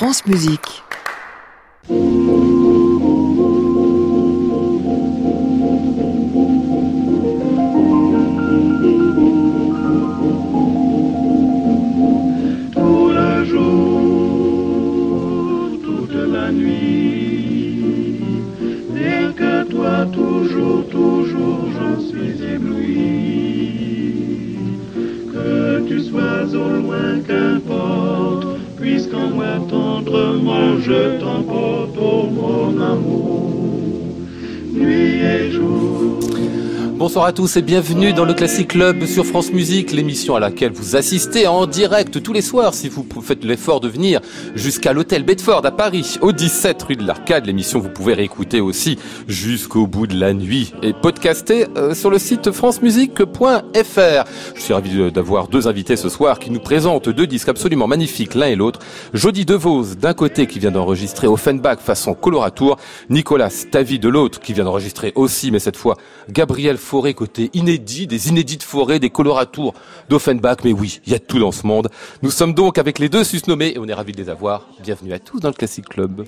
France Musique. Bonsoir à tous et bienvenue dans le Classic Club sur France Musique, l'émission à laquelle vous assistez en direct tous les soirs si vous faites l'effort de venir jusqu'à l'hôtel Bedford à Paris, au 17 rue de l'Arcade. L'émission vous pouvez réécouter aussi jusqu'au bout de la nuit et podcaster euh, sur le site francemusique.fr. Je suis ravi d'avoir deux invités ce soir qui nous présentent deux disques absolument magnifiques l'un et l'autre. Jody DeVos d'un côté qui vient d'enregistrer Offenbach façon Coloratour, Nicolas Stavi de l'autre qui vient d'enregistrer aussi mais cette fois Gabriel Forêt côté inédit, des inédits de forêt, des coloratours d'Offenbach. Mais oui, il y a tout dans ce monde. Nous sommes donc avec les deux susnommés et on est ravis de les avoir. Bienvenue à tous dans le Classic Club.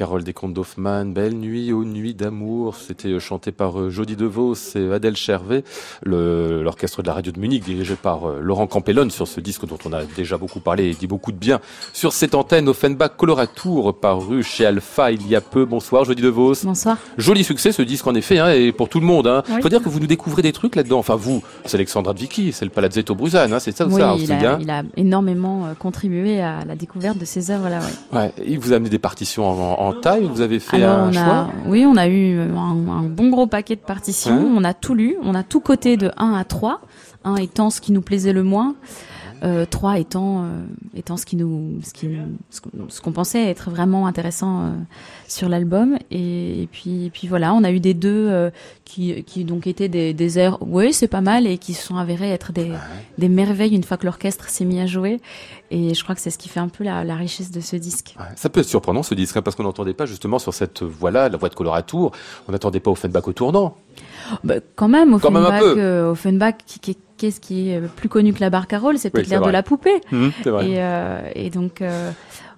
La barcarolle des contes d'Hoffmann, Belle nuit aux nuits d'amour, c'était euh, chanté par euh, Jody DeVos et Adèle Chervet, l'orchestre de la radio de Munich dirigé par euh, Laurent Campellone sur ce disque dont on a déjà beaucoup parlé et dit beaucoup de bien sur cette antenne Offenbach Coloratour paru chez Alpha il y a peu. Bonsoir Jody DeVos. Bonsoir. Joli succès ce disque en effet hein, et pour tout le monde. Hein. Faut dire que vous nous découvrez des trucs là-dedans. Enfin vous, c'est Alexandra Vicky, c'est le Palazzetto Bruzane, hein, c'est ça ou oui, ça il, a, il a énormément contribué à la découverte de ces œuvres là. Ouais. ouais. Il vous a amené des partitions en en, taille Vous avez fait un on choix a, Oui, on a eu un, bon gros paquet de partitions. On a tout lu. On a tout coté de 1 à 3. 1 étant ce qui nous plaisait le moins. Euh, 3 étant euh, étant ce qui nous ce qui ce qu'on pensait être vraiment intéressant euh, sur l'album. Et, et, puis et puis voilà on a eu des deux euh, qui qui donc étaient des, des airs oui c'est pas mal et qui se sont avérés être des des merveilles une fois que l'orchestre s'est mis à jouer. Et je crois que c'est ce qui fait un peu la, la richesse de ce disque. Ouais, ça peut être surprenant ce disque hein, parce qu'on n'entendait pas justement sur cette voix là la voix de Coloratour on n'attendait pas Offenbach au tournant. Bah, quand même Quand même un Offenbach peu. Offenbach qui, qui qu'est-ce qui est plus connu que la barcarolle C'est peut-être Oui, l'air de la poupée. Mmh. Et, euh, et donc, euh,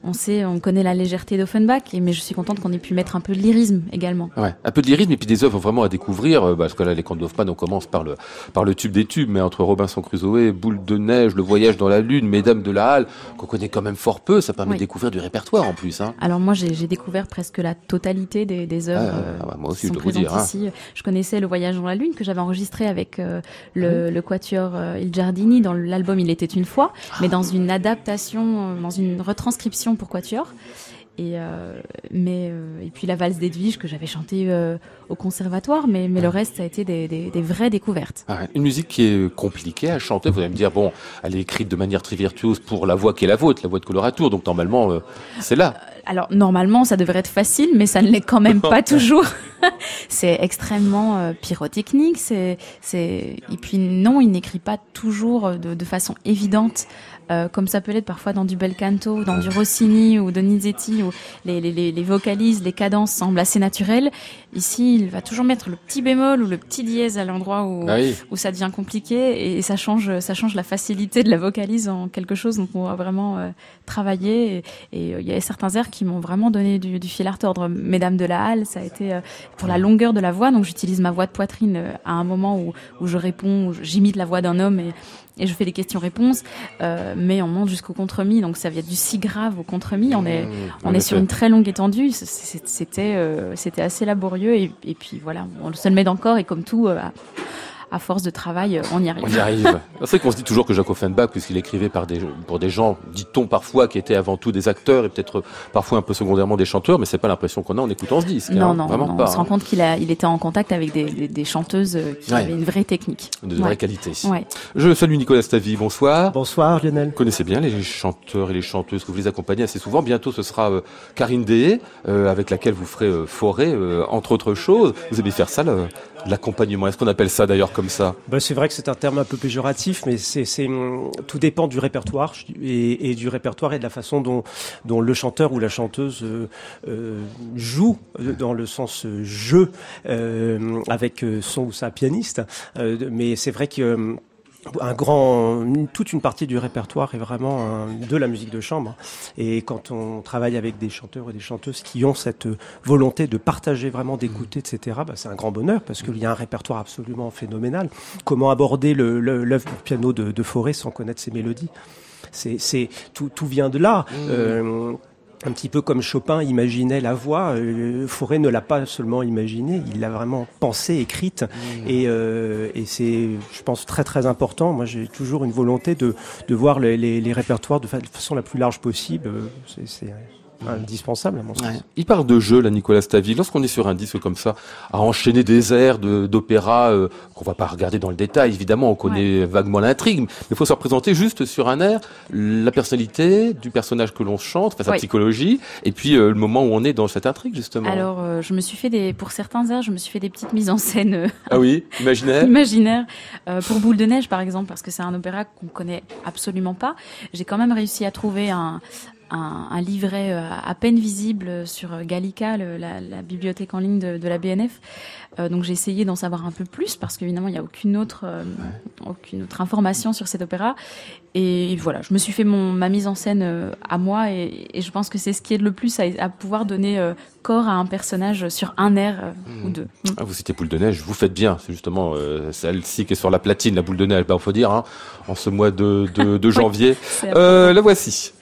on sait, on connaît la légèreté d'Offenbach, mais je suis contente qu'on ait pu mettre un peu de lyrisme également. Ouais, un peu de lyrisme et puis des œuvres vraiment à découvrir, euh, parce que là, les contes d'Hoffmann, on commence par le, par le tube des tubes, mais entre Robinson Crusoe, Boule de neige, Le voyage dans la lune, Mesdames de la Halle, qu'on connaît quand même fort peu, ça permet Oui. de découvrir du répertoire en plus, hein. Alors moi, j'ai découvert presque la totalité des, des œuvres Ah, euh, ah ouais, moi aussi, qui je sont dois vous présentes dire, hein. ici. Je connaissais Le Voyage dans la Lune que j'avais enregistré avec euh, le, le quatuor euh, Il Giardini dans l'album Il était une fois, mais dans une adaptation, euh, dans une retranscription pour quatuor. Et euh, mais euh, et puis la valse d'Edwige que j'avais chantée euh, au conservatoire, mais mais le reste ça a été des, des, des vraies découvertes. Ah Une musique qui est compliquée à chanter. Vous allez me dire, bon, elle est écrite de manière très virtuose pour la voix qui est la vôtre, la voix de Coloratour, donc normalement, c'est là. Alors normalement ça devrait être facile, mais ça ne l'est quand même pas toujours. c'est extrêmement pyrotechnique. C'est et puis non, il n'écrit pas toujours de, de façon évidente. Euh, comme ça peut l'être parfois dans du bel canto, dans du Rossini ou Donizetti, où les, les, les, les vocalises, les cadences semblent assez naturelles. Ici, il va toujours mettre le petit bémol ou le petit dièse à l'endroit où, Ah oui. où ça devient compliqué et ça change, ça change la facilité de la vocalise en quelque chose dont on va vraiment euh, travailler. Et, euh, il y a certains airs qui m'ont vraiment donné du, du fil à retordre. Mesdames de la Halle, ça a été euh, pour la longueur de la voix. Donc j'utilise ma voix de poitrine euh, à un moment où, où je réponds, où j'imite la voix d'un homme et, et je fais des questions-réponses. Euh, mais on monte jusqu'au contre-mi, donc ça vient du si grave au contre-mi. On est, Mmh, on est sur une très longue étendue. C'était, euh, c'était assez laborieux et, et puis voilà, on se le met encore et comme tout, euh, à, force de travail, euh, on y arrive. On y arrive. C'est vrai qu'on se dit toujours que Jacques Offenbach, puisqu'il écrivait par des, pour des gens, dit-on parfois, qui étaient avant tout des acteurs et peut-être parfois un peu secondairement des chanteurs, mais c'est pas l'impression qu'on a en écoutant ce disque. Non, hein. non, vraiment non, pas. on se rend compte qu'il il était en contact avec des, des, des chanteuses euh, qui Ouais. avaient une vraie technique. De Ouais. vraie qualité. Ouais. Je salue Nicolas Stavi, bonsoir. Bonsoir Lionel. Vous connaissez bien les chanteurs et les chanteuses que vous les accompagnez assez souvent. Bientôt, ce sera euh, Karine Dehé, euh, avec laquelle vous ferez euh, Forêt, euh, entre autres choses. Vous aimez faire ça, le- l'accompagnement Est-ce qu'on appelle ça d'ailleurs comme ça Bah, c'est vrai que c'est un terme un peu péjoratif, mais c'est, c'est, tout dépend du répertoire et, et du répertoire et de la façon dont, dont le chanteur ou la chanteuse euh, euh, joue euh, dans le sens euh, jeu euh, avec son ou sa pianiste. Euh, mais c'est vrai que un grand, toute une partie du répertoire est vraiment de la musique de chambre. Et quand on travaille avec des chanteurs et des chanteuses qui ont cette volonté de partager, vraiment d'écouter, etc., bah, c'est un grand bonheur parce qu'il y a un répertoire absolument phénoménal. Comment aborder le- le- l'œuvre pour piano de, de Forêt sans connaître ses mélodies? C'est, c'est tout, tout vient de là. Euh, un petit peu comme Chopin imaginait la voix, euh, Fauré ne l'a pas seulement imaginé, il l'a vraiment pensée, écrite, et, euh, et c'est, je pense, très très important. Moi, j'ai toujours une volonté de, de voir les, les, les répertoires de, fa- de façon la plus large possible. Euh, c'est indispensable à mon sens. Il parle de jeu, là, Nicolas Stavi. Lorsqu'on est sur un disque comme ça, à enchaîner des airs de- d'opéra euh, qu'on va pas regarder dans le détail, évidemment, on connaît vaguement l'intrigue, mais il faut se représenter juste sur un air la personnalité du personnage que l'on chante, enfin, sa psychologie, et puis euh, le moment où on est dans cette intrigue, justement. Alors, euh, je me suis fait des, pour certains airs, je me suis fait des petites mises en scène euh, ah oui, imaginaire imaginaires. Euh, pour Boule de neige, par exemple, parce que c'est un opéra qu'on connaît absolument pas, j'ai quand même réussi à trouver un, un, un livret euh, à peine visible sur Gallica, le, la, la, bibliothèque en ligne de, de la BNF. Euh, donc j'ai essayé d'en savoir un peu plus parce qu'évidemment il n'y a aucune autre, euh, aucune autre information sur cet opéra. Et, voilà, je me suis fait mon, ma mise en scène euh, à moi et, et, je pense que c'est ce qui aide le plus à, à pouvoir donner corps à un personnage sur un air mmh. ou deux. Mmh. Ah, vous citez boule de neige, vous faites bien. C'est justement celle-ci qui est sur la platine, la boule de neige. Ben, faut dire, hein, en ce mois de, de, de janvier. la voici.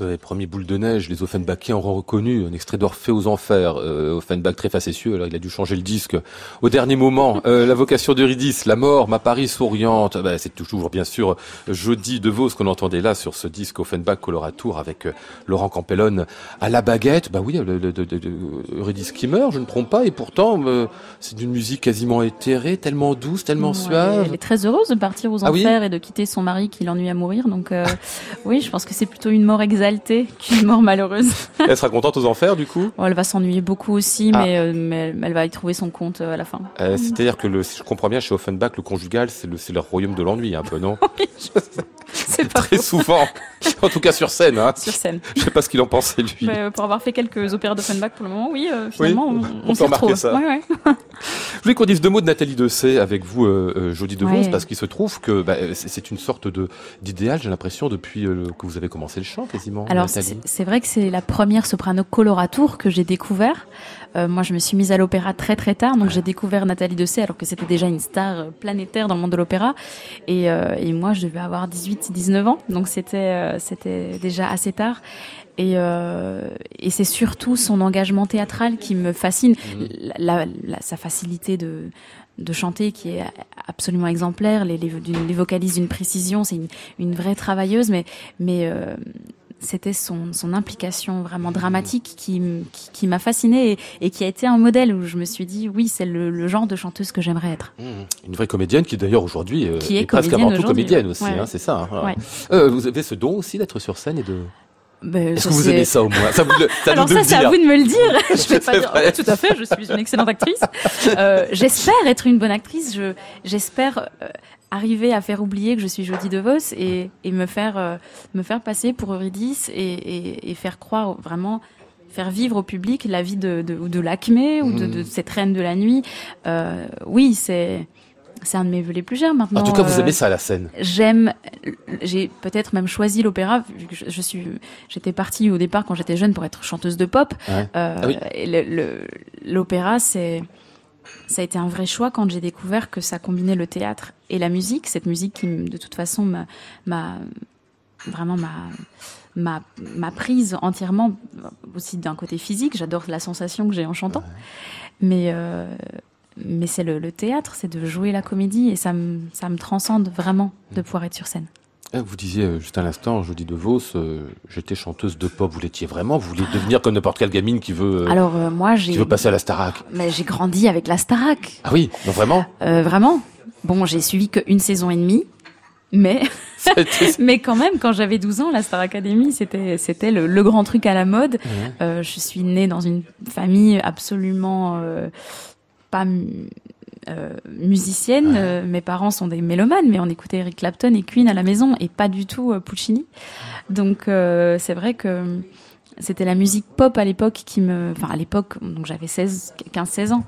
Les premiers boules de neige, les Offenbachiens auront reconnu un extrait d'Orphée aux Enfers. Euh, Offenbach très facétieux, alors il a dû changer le disque au dernier moment. Euh, la vocation d'Eurydice, la mort, ma Paris souriante. Ben, c'est toujours bien sûr Jody de Vos qu'on entendait là sur ce disque Offenbach Coloratour avec euh, Laurent Campellone à la baguette. Bah oui, le, le, le, Eurydice qui meurt, je ne trompe pas, et pourtant euh, c'est d'une musique quasiment éthérée, tellement douce, tellement ouais, suave. Elle est très heureuse de partir aux Enfers ah oui et de quitter son mari qui l'ennuie à mourir. Donc euh, oui, je pense que c'est plutôt une mort exaltée qu'une mort malheureuse. elle sera contente aux Enfers du coup? Elle va s'ennuyer beaucoup aussi, ah. mais, mais, elle va y trouver son compte à la fin. Euh, C'est-à-dire que le, si je comprends bien, chez Offenbach, le conjugal, c'est le, le royaume de l'ennui un peu, non? C'est pas très faux. souvent. En tout cas sur scène. Hein. Sur scène. Je sais pas ce qu'il en pensait lui. Mais, pour avoir fait quelques opéras d'Offenbach pour le moment, oui, euh, finalement, oui, on, on, on peut remarquer retrouve. ça. Ouais, ouais. Je voulais qu'on dise deux mots de Nathalie Dessay avec vous, euh, Jodie Devos, Ouais. parce qu'il se trouve que bah, c'est une sorte d'idéal, j'ai l'impression, depuis euh, que vous avez commencé le chant quasiment. Alors c'est vrai que c'est la première soprano coloratour que j'ai découvert. Euh, moi, je me suis mise à l'opéra très très tard, donc j'ai découvert Nathalie Dessay alors que c'était déjà une star euh, planétaire dans le monde de l'opéra. Et, euh, et moi, je devais avoir 18-19 ans, donc c'était euh, c'était déjà assez tard. Et, euh, et c'est surtout son engagement théâtral qui me fascine, la, la- sa facilité de de chanter qui est absolument exemplaire, les, les, d'une- les vocalises d'une précision, c'est une, une vraie travailleuse, mais mais euh, c'était son, son implication vraiment dramatique qui, qui, qui m'a fascinée et, et qui a été un modèle où je me suis dit oui c'est le, le genre de chanteuse que j'aimerais être. Mmh. Une vraie comédienne qui d'ailleurs aujourd'hui euh, Qui est presque avant tout comédienne aussi, Ouais. hein, c'est ça. hein. Ouais. Euh, vous avez ce don aussi d'être sur scène et de. Ben, Est-ce que vous aimez ça au moins? Ça vous le, Alors ça c'est à vous de me le dire. je vais pas dire oh, tout à fait. Je suis une excellente actrice. Euh, j'espère être une bonne actrice. Je j'espère euh, arriver à faire oublier que je suis Jodie DeVos et, et me faire euh, me faire passer pour Eurydice et, et, et faire croire vraiment faire vivre au public la vie de de, ou de l'Acmé ou de, de cette reine de la nuit. Euh, oui c'est c'est un de mes vœux les plus chers maintenant. En tout cas, vous euh, aimez ça, la scène. J'aime, j'ai peut-être même choisi l'opéra. vu que Je, je suis, j'étais partie au départ quand j'étais jeune pour être chanteuse de pop. Ouais. Euh, Ah oui. L'opéra, c'est, ça a été un vrai choix quand j'ai découvert que ça combinait le théâtre et la musique. Cette musique qui, de toute façon, m'a, vraiment m'a m'a m'a prise entièrement aussi d'un côté physique. J'adore la sensation que j'ai en chantant, mais euh, mais c'est le, le théâtre, c'est de jouer la comédie et ça me ça me transcende vraiment de pouvoir être sur scène. Eh, Vous disiez euh, juste à l'instant, Jodie De Vos, euh, j'étais chanteuse de pop. Vous l'étiez vraiment? Vous voulez devenir comme n'importe quelle gamine qui veut, euh, Alors euh, moi qui j'ai veut passer à la Starac mais j'ai grandi avec la Starac. Ah oui, non vraiment? Vraiment. Bon, j'ai suivi qu'une saison et demie, mais mais quand même, quand j'avais 12 ans, la Star Academy, c'était c'était le, le grand truc à la mode. Euh, je suis née dans une famille absolument euh, pas musicienne. Ouais. Euh, mes parents sont des mélomanes, mais on écoutait Eric Clapton et Queen à la maison et pas du tout euh, Puccini. Donc euh, c'est vrai que c'était la musique pop à l'époque qui me, enfin à l'époque, donc j'avais 16, 15, 16 ans,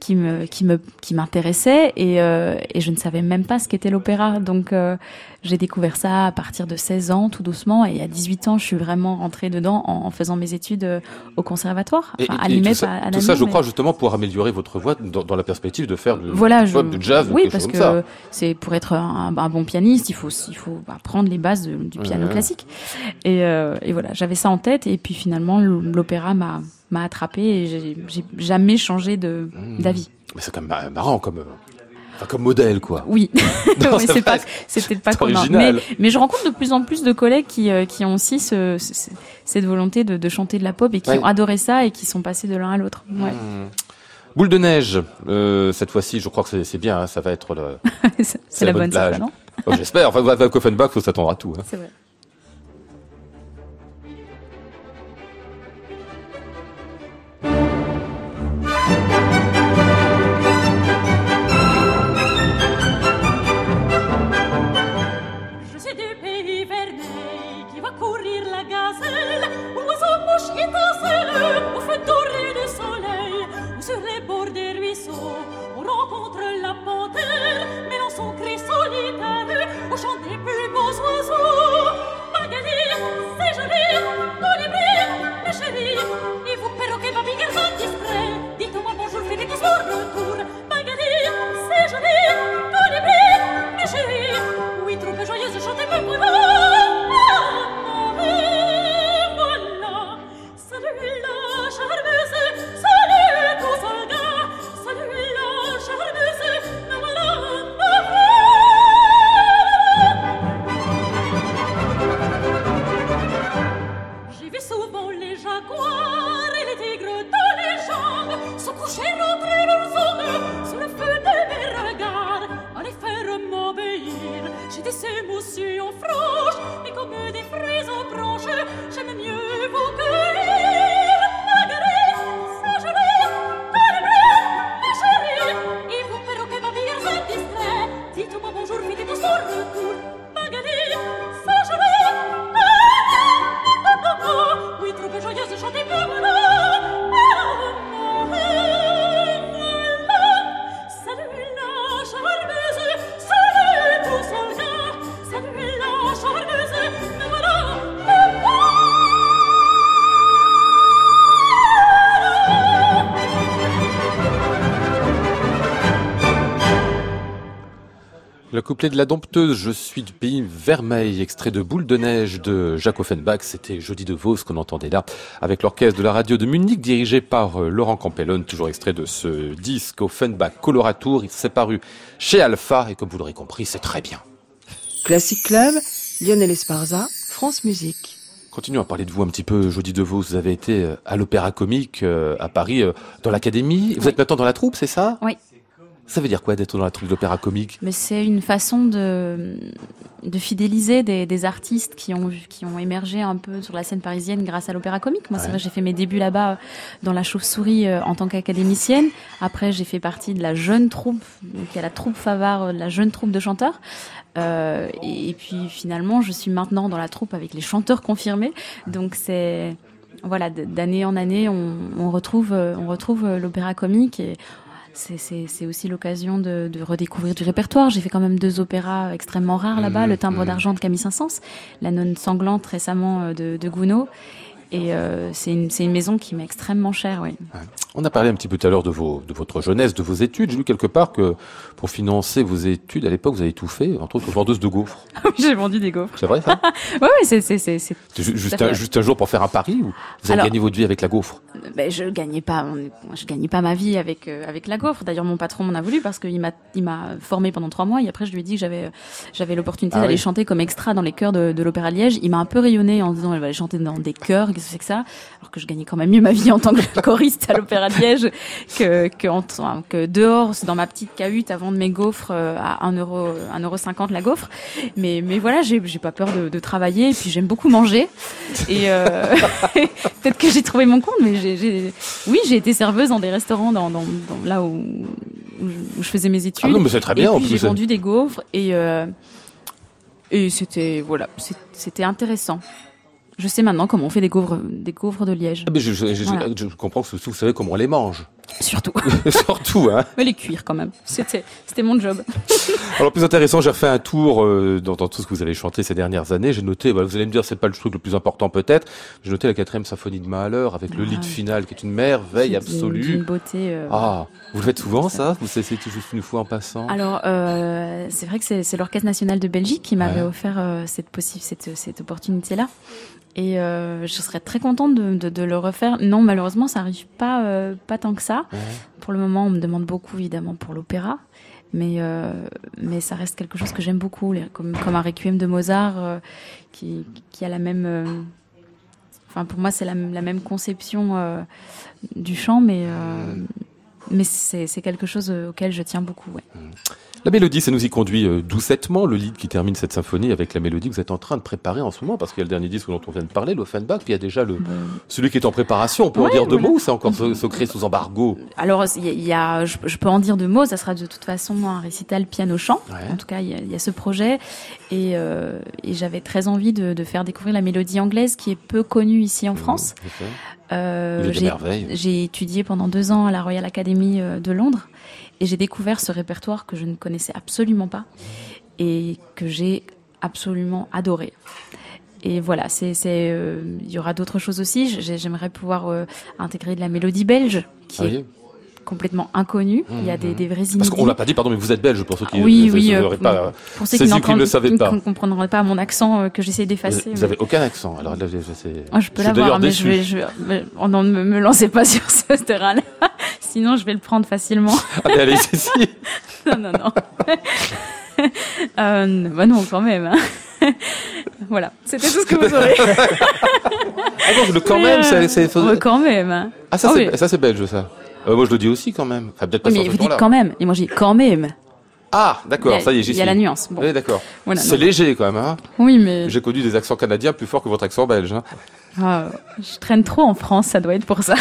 qui me, qui me, qui m'intéressait et, euh, et je ne savais même pas ce qu'était l'opéra. Donc euh, j'ai découvert ça à partir de 16 ans, tout doucement, et à 18 ans, je suis vraiment rentrée dedans en, en faisant mes études euh, au conservatoire, enfin, à et- et l'IMEP, tout ça, à, à tout ça, je mais- crois, justement, pour améliorer votre voix dans, dans la perspective de faire du, voilà, je... du jazz ou oui, quelque parce chose comme ça. que c'est pour être un, un bon pianiste, il faut il faut apprendre les bases de- du piano classique. Et, euh, et voilà, j'avais ça en tête, et puis finalement l'opéra m'a m'a attrapé et j'ai jamais changé de Mmh. d'avis. Mais c'est quand même mar- marrant comme, enfin, comme modèle, quoi. Oui, Non, Oui, c'est pas peut-être pas commun, mais mais je rencontre de plus en plus de collègues qui euh, qui ont aussi ce, ce- cette volonté de, de chanter de la pop et qui Ouais. ont adoré ça et qui sont passés de l'un à l'autre. Ouais. Mmh. Boule de neige, euh, cette fois-ci, je crois que c'est- bien, hein, ça va être le. c'est la bonne bonne, non Oh, J'espère. Enfin, avec Offenbach, faut s'attendre à tout. hein. C'est vrai. Le couplet de la dompteuse, je suis du pays vermeil, extrait de Boule de neige de Jacques Offenbach. C'était Jody de Vos qu'on entendait là, avec l'orchestre de la radio de Munich, dirigé par euh, Laurent Campellone, toujours extrait de ce disque Offenbach Coloratour. Il s'est paru chez Alpha, et comme vous l'aurez compris, c'est très bien. Classic Club, Lionel Esparza, France Musique. Continuons à parler de vous un petit peu, Jody de Vos. Vous avez été euh, à l'Opéra Comique euh, à Paris, dans l'Académie. Vous Oui. êtes maintenant dans la troupe, c'est ça? Oui. Ça veut dire quoi d'être dans la troupe d'Opéra Comique? Mais c'est une façon de, de fidéliser des, des artistes qui ont, qui ont émergé un peu sur la scène parisienne grâce à l'opéra comique. Moi, c'est vrai, j'ai fait mes débuts là-bas euh, dans la chauve-souris euh, en tant qu'académicienne. Après, j'ai fait partie de la jeune troupe, donc il y a la troupe Favard, euh, la jeune troupe de chanteurs. Euh, et, et puis finalement, je suis maintenant dans la troupe avec les chanteurs confirmés. Donc c'est voilà, d'année en année, on, on retrouve, on retrouve l'opéra comique et c'est- aussi l'occasion de, de redécouvrir du répertoire. J'ai fait quand même deux opéras extrêmement rares là-bas, Mhm, Le Timbre mhm. d'argent de Camille Saint-Saëns, La Nonne sanglante récemment euh, de, de Gounod. Et euh, c'est une, c'est une maison qui m'est extrêmement chère, oui. On a parlé un petit peu tout à l'heure de, vos, de votre jeunesse, de vos études. J'ai lu quelque part que pour financer vos études, à l'époque, vous avez tout fait, entre autres vendeuse de gaufres. J'ai vendu des gaufres. C'est vrai ça ouais, c'est, c'est, c'est, c'est- C'est ju- juste, un, juste un jour pour faire un pari ou vous avez Alors- gagné votre vie avec la gaufre? ben, je gagnais pas, on- je gagnais pas ma vie avec euh, avec la gaufre. D'ailleurs, mon patron m'en a voulu parce qu'il m'a formé pendant trois mois et après je lui ai dit que j'avais j'avais l'opportunité Ah d'aller oui. chanter comme extra dans les chœurs de, de l'Opéra Liège. Il m'a un peu rayonné en disant elle va aller chanter dans des chœurs, qu'est-ce que c'est que ça? Alors que je gagnais quand même mieux ma vie en tant que choriste à l'Opéra de Liège que que, en- enfin, que dehors dans ma petite cahute à vendre mes gaufres euh, à 1 euro 1 euro 50 la gaufre. Mais mais voilà, j'ai j'ai pas peur de, de travailler et puis j'aime beaucoup manger et euh, peut-être que j'ai trouvé mon compte, mais j'ai, j'ai- oui, j'ai été serveuse dans des restaurants, dans, dans, dans- là où, où, je, faisais mes études. Ah non, mais c'est très bien Et en puis j'ai vendu des gaufres et euh, et c'était voilà, c'était intéressant. Je sais maintenant comment on fait des gaufres, des gaufres de Liège, Ah, mais je, je, je- Voilà. je comprends que vous savez comment on les mange. Surtout. Surtout, hein. Mais les cuire quand même. C'était c'était mon job. Alors plus intéressant, j'ai refait un tour euh, dans, dans tout ce que vous avez chanté ces dernières années. J'ai noté, bah, vous allez me dire, c'est pas le truc le plus important peut-être. J'ai noté la quatrième symphonie de Mahler avec le Ah. lead final qui est une merveille absolue. D'une beauté. euh, Ah, vous le faites souvent ça? Ou c'est c'est juste une fois en passant? Alors, euh, c'est vrai que c'est l'Orchestre national de Belgique qui m'avait Ouais. offert euh, cette, possi- cette, cette opportunité-là. Et euh, je serais très contente de, de, de le refaire. Non, malheureusement, ça arrive pas, euh, pas tant que ça. Pour le moment, on me demande beaucoup, évidemment, pour l'opéra. Mais, euh, mais ça reste quelque chose que j'aime beaucoup, comme, comme un requiem de Mozart, qui, qui a la même... Enfin, pour moi, c'est la, la même conception du chant, mais, euh, mais c'est quelque chose auquel je tiens beaucoup. Ouais. La mélodie, ça nous y conduit euh, doucettement. Le lead qui termine cette symphonie avec la mélodie que vous êtes en train de préparer en ce moment, parce qu'il y a le dernier disque dont on vient de parler, l'Offenbach, puis il y a déjà le, celui qui est en préparation. On peut en dire deux voilà. mots ou c'est encore se- secret sous embargo Alors, il y a, il y a- je, je peux en dire deux mots. Ça sera de toute façon un récital piano-chant. Ouais. En tout cas, il y a, il y a ce projet. Et, euh, et j'avais très envie de, de faire découvrir la mélodie anglaise qui est peu connue ici en France. Mmh, je sais. Euh. J'ai étudié pendant deux ans à la Royal Academy euh, de Londres et j'ai découvert ce répertoire que je ne connaissais absolument pas et que j'ai absolument adoré. Et voilà, c'est, euh, il y aura d'autres choses aussi. J'ai- J'aimerais pouvoir euh, intégrer de la mélodie belge qui Ah est complètement inconnue. Il y a des, des vrais Parce qu'on l'a pas dit, pardon, mais vous êtes belge pour ceux qui Oui, ne oui, euh, pas. Pour ceux qui ceux qui ne le savaient qui pas. ne comprendraient pas mon accent euh, que j'essaie d'effacer. vous mais- avez aucun accent. Alors là, je, je. Oh, je peux l'avoir, mais je vais, je vais, mais- oh non, ne me, me lancez pas sur ce terrain-là. Sinon, je vais le prendre facilement. Allez, allez, c'est si. non, non, non. euh, bah non, quand même. hein. voilà, c'était tout ce que vous aurez. Ah non, le quand Mais, même, euh, c'est. ouais, quand même. hein. Ah, ça, Ah c'est oui. ça, c'est belge, ça. Euh, moi, je le dis aussi quand même. Enfin, peut-être pas Oui, sur mais vous dites quand même. Et moi, j'ai dit quand même. Ah, Il d'accord, ça y est, j'y Il suis. y a la nuance. Bon, Oui, d'accord. voilà, c'est léger quand même. Hein Oui, mais J'ai connu des accents canadiens plus forts que votre accent belge. Hein. ah, je traîne trop en France, ça doit être pour ça.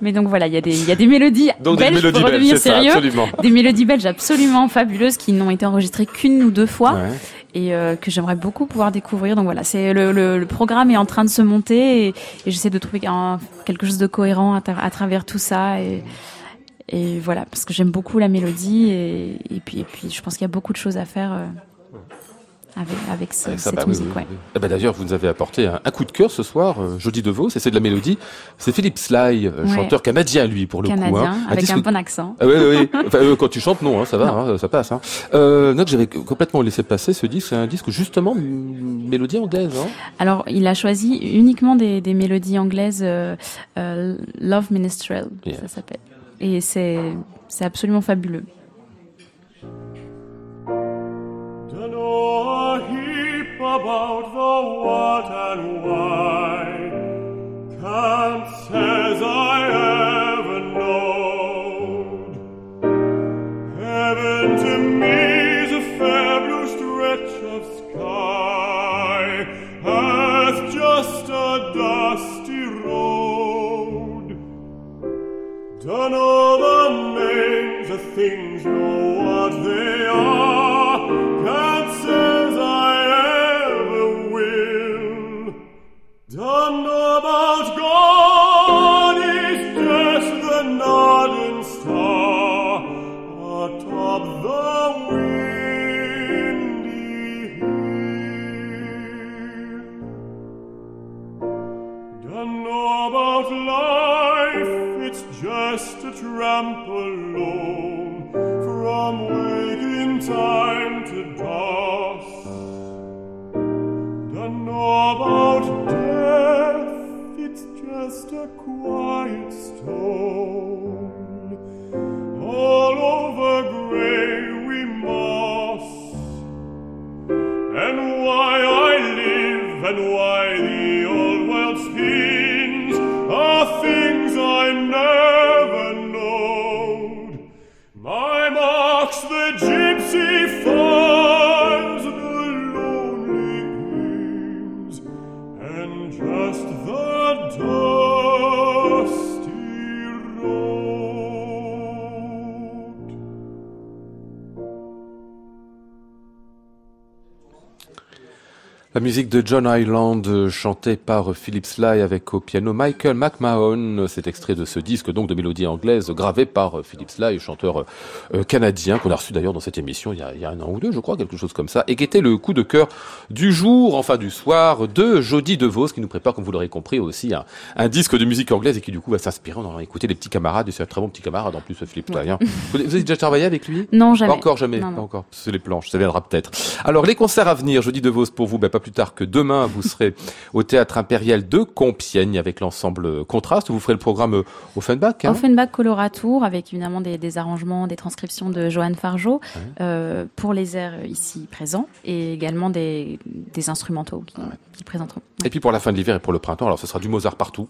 Mais donc voilà, il y a des, il y a des mélodies Donc des belges mélodies pour belges, redevenir ça, sérieux. absolument. des mélodies belges absolument fabuleuses qui n'ont été enregistrées qu'une ou deux fois. Ouais. et euh, que j'aimerais beaucoup pouvoir découvrir. Donc voilà, c'est le, le, le programme est en train de se monter et, et j'essaie de trouver un, quelque chose de cohérent à, à travers tout ça et, et voilà parce que j'aime beaucoup la mélodie et, et puis et puis je pense qu'il y a beaucoup de choses à faire euh, avec avec, ce- Avec ça, cette bah musique. oui, ouais. oui. D'ailleurs, vous nous avez apporté un, un coup de cœur ce soir, euh, jeudi de Vos, et c'est de la mélodie. C'est Philippe Sly, euh, Ouais. chanteur canadien, lui, pour le coup. Canadien hein. avec disque- un bon accent. Ah oui, oui, oui. Enfin, euh, quand tu chantes, non, hein, ça va, hein, ça passe. Hein. Euh, note, j'avais complètement laissé passer ce disque. C'est un disque justement mélodie anglaise. Hein. Alors il a choisi uniquement des, des mélodies anglaises, euh, euh, Love Minstrel, Yeah. ça s'appelle. Et c'est absolument fabuleux. About the what and why can't says I ever knowed. Heaven to me's de John Island, euh, chantée par Philip Sly avec au piano Michael McMahon. C'est extrait de ce disque donc de mélodie anglaise gravé par euh, Philip Sly, chanteur euh, canadien qu'on a reçu d'ailleurs dans cette émission il y, a, il y a un an ou deux, je crois, quelque chose comme ça, et qui était le coup de cœur du jour, enfin du soir, de Jody DeVos, qui nous prépare, comme vous l'aurez compris, aussi un, un disque de musique anglaise et qui du coup va s'inspirer. On en a écouté les petits camarades, et c'est un très bon petit camarade en plus, Philip Sly. hein. Vous vous avez déjà travaillé avec lui? Non, jamais. Pas encore, jamais. Non, Pas encore. C'est les planches, ça viendra peut-être. Alors, les concerts à venir, je dis de Vos pour vous, ben, pas plus tard que demain, vous serez au Théâtre Impérial de Compiègne avec l'ensemble Contraste. Vous ferez le programme euh, Offenbach. Hein Offenbach Coloratour, avec évidemment des, des arrangements, des transcriptions de Johan Fargeau euh, pour les airs ici présents et également des, des instrumentaux qui, qui présenteront. Et puis pour la fin de l'hiver et pour le printemps, alors ce sera du Mozart partout.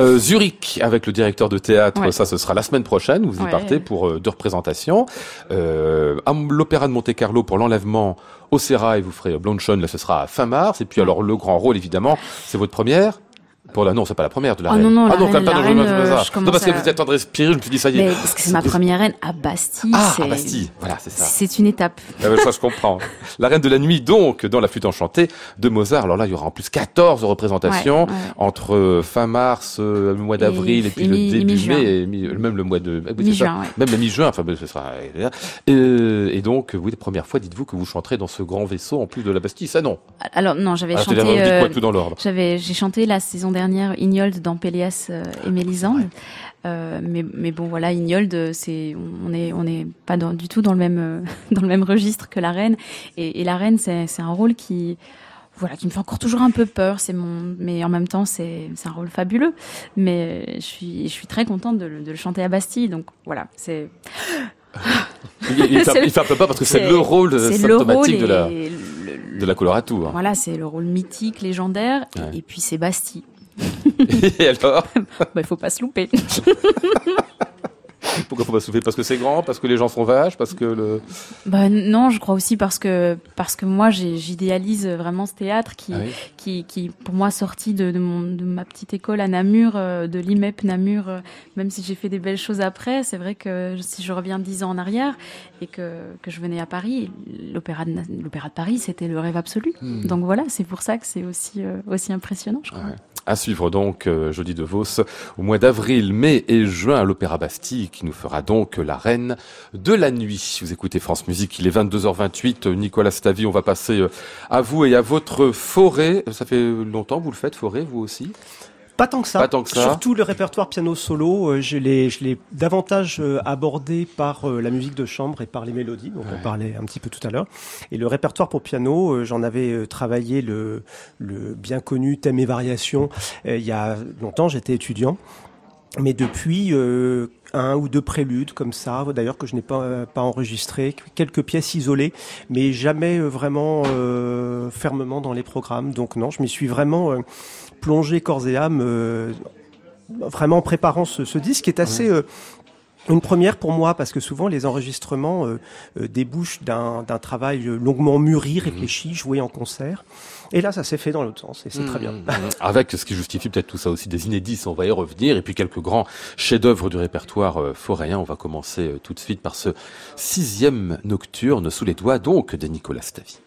Euh, Zurich avec le directeur de théâtre, ça ce sera la semaine prochaine. Vous y partez pour euh, deux représentations. Euh, l'Opéra de Monte Carlo pour l'enlèvement au Sérail, vous ferez Blanchon, là ce sera à fin mars. Et puis alors le grand rôle évidemment, c'est votre première. Pour la non, c'est pas la première de la Oh reine. non, non, ah la non, quand même reine- pas la dans le reine, même euh, je Non, parce que vous êtes en train de respirer, je me suis dit ça y est. Mais parce que c'est ma première reine à Bastille. Ah, c'est- à Bastille, voilà, c'est ça. C'est une étape. Ah ben, ça, je comprends. La Reine de la Nuit, donc, dans la flûte enchantée de Mozart. Alors là, il y aura en plus 14 représentations Ouais, ouais. entre euh, fin mars, euh, le mois d'avril et, Et- puis le début mai, et mi- même le mois de ah oui, Mi-juin, ouais. même la mi-juin. Enfin, ben, ce sera. Euh, et donc, oui, la première fois, dites-vous que vous chanterez dans ce grand vaisseau en plus de la Bastille. Ça, non. Alors non, j'avais Ah, chanté. tout dans l'ordre. J'avais, j'ai chanté la saison dernière Ignold dans Pélias euh, et Mélisande. Euh, mais, mais bon, voilà, Ignold, euh, c'est, on est, on est pas dans- du tout dans le même, dans le même registre que la reine. Et, et la reine, c'est, c'est un rôle qui, voilà, qui me fait encore toujours un peu peur. C'est mon, mais en même temps, c'est, c'est un rôle fabuleux. Mais je suis, je suis très contente de, le- de le chanter à Bastille. Donc voilà, c'est, Il, il, fait, il fait un peu pas parce que c'est c'est- le rôle c'est le rôle symptomatique de la, le- de la coloratour. voilà, c'est le rôle mythique, légendaire. Et, puis c'est Bastille. Et alors Bah, il faut pas se louper. Pourquoi faut pas soulever Parce que c'est grand, parce que les gens sont vaches, parce que le. Bah non, je crois aussi parce que parce que moi j'idéalise vraiment ce théâtre qui Ah oui. qui qui pour moi sorti de de, mon, de ma petite école à Namur, euh, de l'IMEP Namur. euh, même si j'ai fait des belles choses après, c'est vrai que si je reviens dix ans en arrière et que que je venais à Paris, l'opéra de l'opéra de Paris c'était le rêve absolu. Hmm. Donc voilà, c'est pour ça que c'est aussi euh, aussi impressionnant, je crois. Ouais. À suivre donc, euh, jeudi de Vos, au mois d'avril, mai et juin à l'Opéra Bastille, qui nous fera donc la reine de la nuit. Vous écoutez France Musique, il est 22h28. Nicolas Stavi, on va passer euh, à vous et à votre forêt. Ça fait longtemps que vous le faites, forêt, vous aussi? Pas tant que ça. Pas tant que ça. Surtout le répertoire piano solo, euh, je l'ai, je l'ai davantage euh, abordé par euh, la musique de chambre et par les mélodies, dont on parlait un petit peu tout à l'heure. Et le répertoire pour piano, j'en avais travaillé le, le bien connu thème et variation euh, il y a longtemps, j'étais étudiant. Mais depuis euh, un ou deux préludes comme ça, d'ailleurs que je n'ai pas euh, pas enregistré, quelques pièces isolées, mais jamais vraiment euh, fermement dans les programmes. Donc non, je m'y suis vraiment plongé corps et âme, euh, vraiment en préparant ce, ce disque qui est assez euh, une première pour moi parce que souvent les enregistrements euh, euh, débouchent d'un travail euh, longuement mûri, réfléchi, joué en concert. Et là, ça s'est fait dans l'autre sens et c'est très bien. Mmh. Avec ce qui justifie peut-être tout ça aussi des inédits, on va y revenir, et puis quelques grands chefs-d'œuvre du répertoire euh, forayen. On va commencer tout de suite par ce sixième nocturne sous les doigts donc de Nicolas Stavi.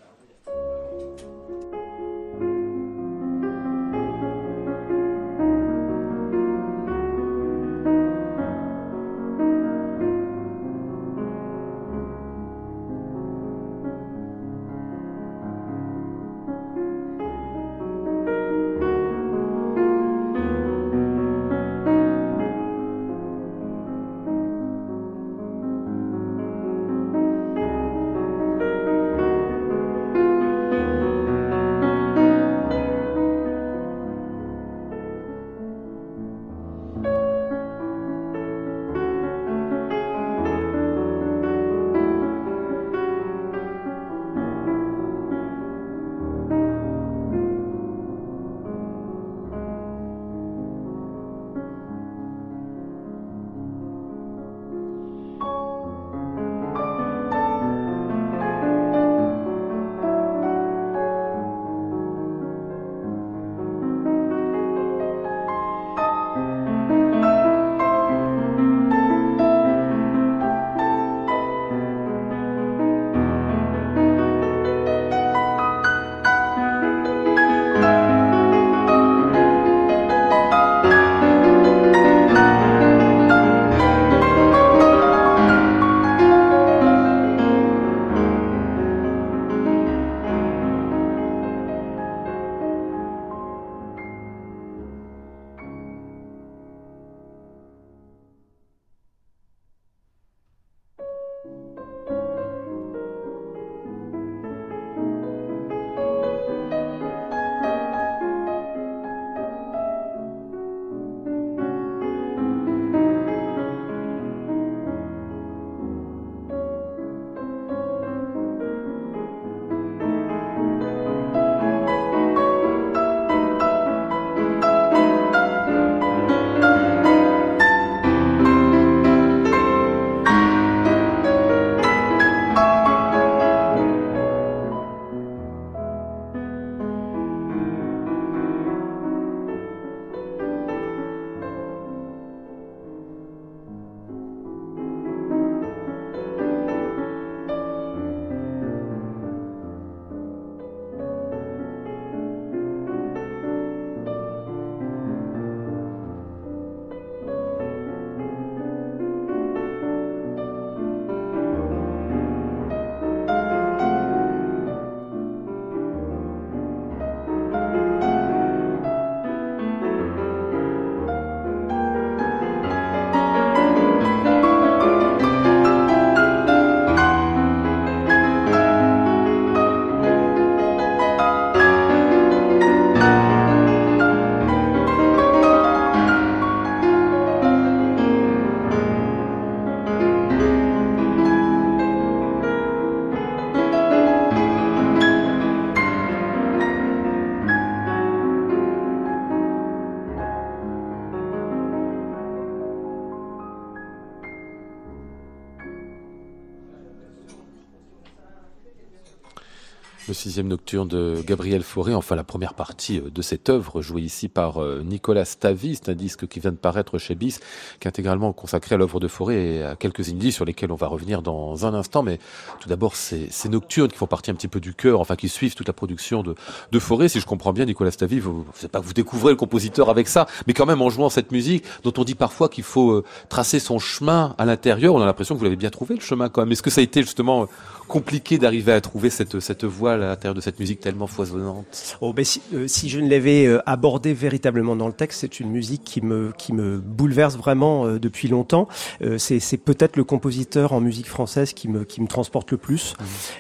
Sixième nocturne de Gabriel Fauré, enfin la première partie euh, de cette œuvre, jouée ici par euh, Nicolas Stavis, c'est un disque qui vient de paraître chez Bis, qui est intégralement consacré à l'œuvre de Fauré et à quelques indices sur lesquels on va revenir dans un instant. Mais tout d'abord, ces, ces nocturnes qui font partie un petit peu du cœur, enfin qui suivent toute la production de, de Fauré. Si je comprends bien, Nicolas Stavis, vous, c'est pas vous découvrez le compositeur avec ça, mais quand même en jouant cette musique dont on dit parfois qu'il faut euh, tracer son chemin à l'intérieur. On a l'impression que vous l'avez bien trouvé le chemin quand même. Est-ce que ça a été justement compliqué d'arriver à trouver cette, cette voie à l'intérieur de cette musique tellement foisonnante oh, ben si, euh, si, je ne l'avais euh, abordé véritablement dans le texte, c'est une musique qui me, qui me bouleverse vraiment euh, depuis longtemps. Euh, c'est peut-être le compositeur en musique française qui me, qui me transporte le plus.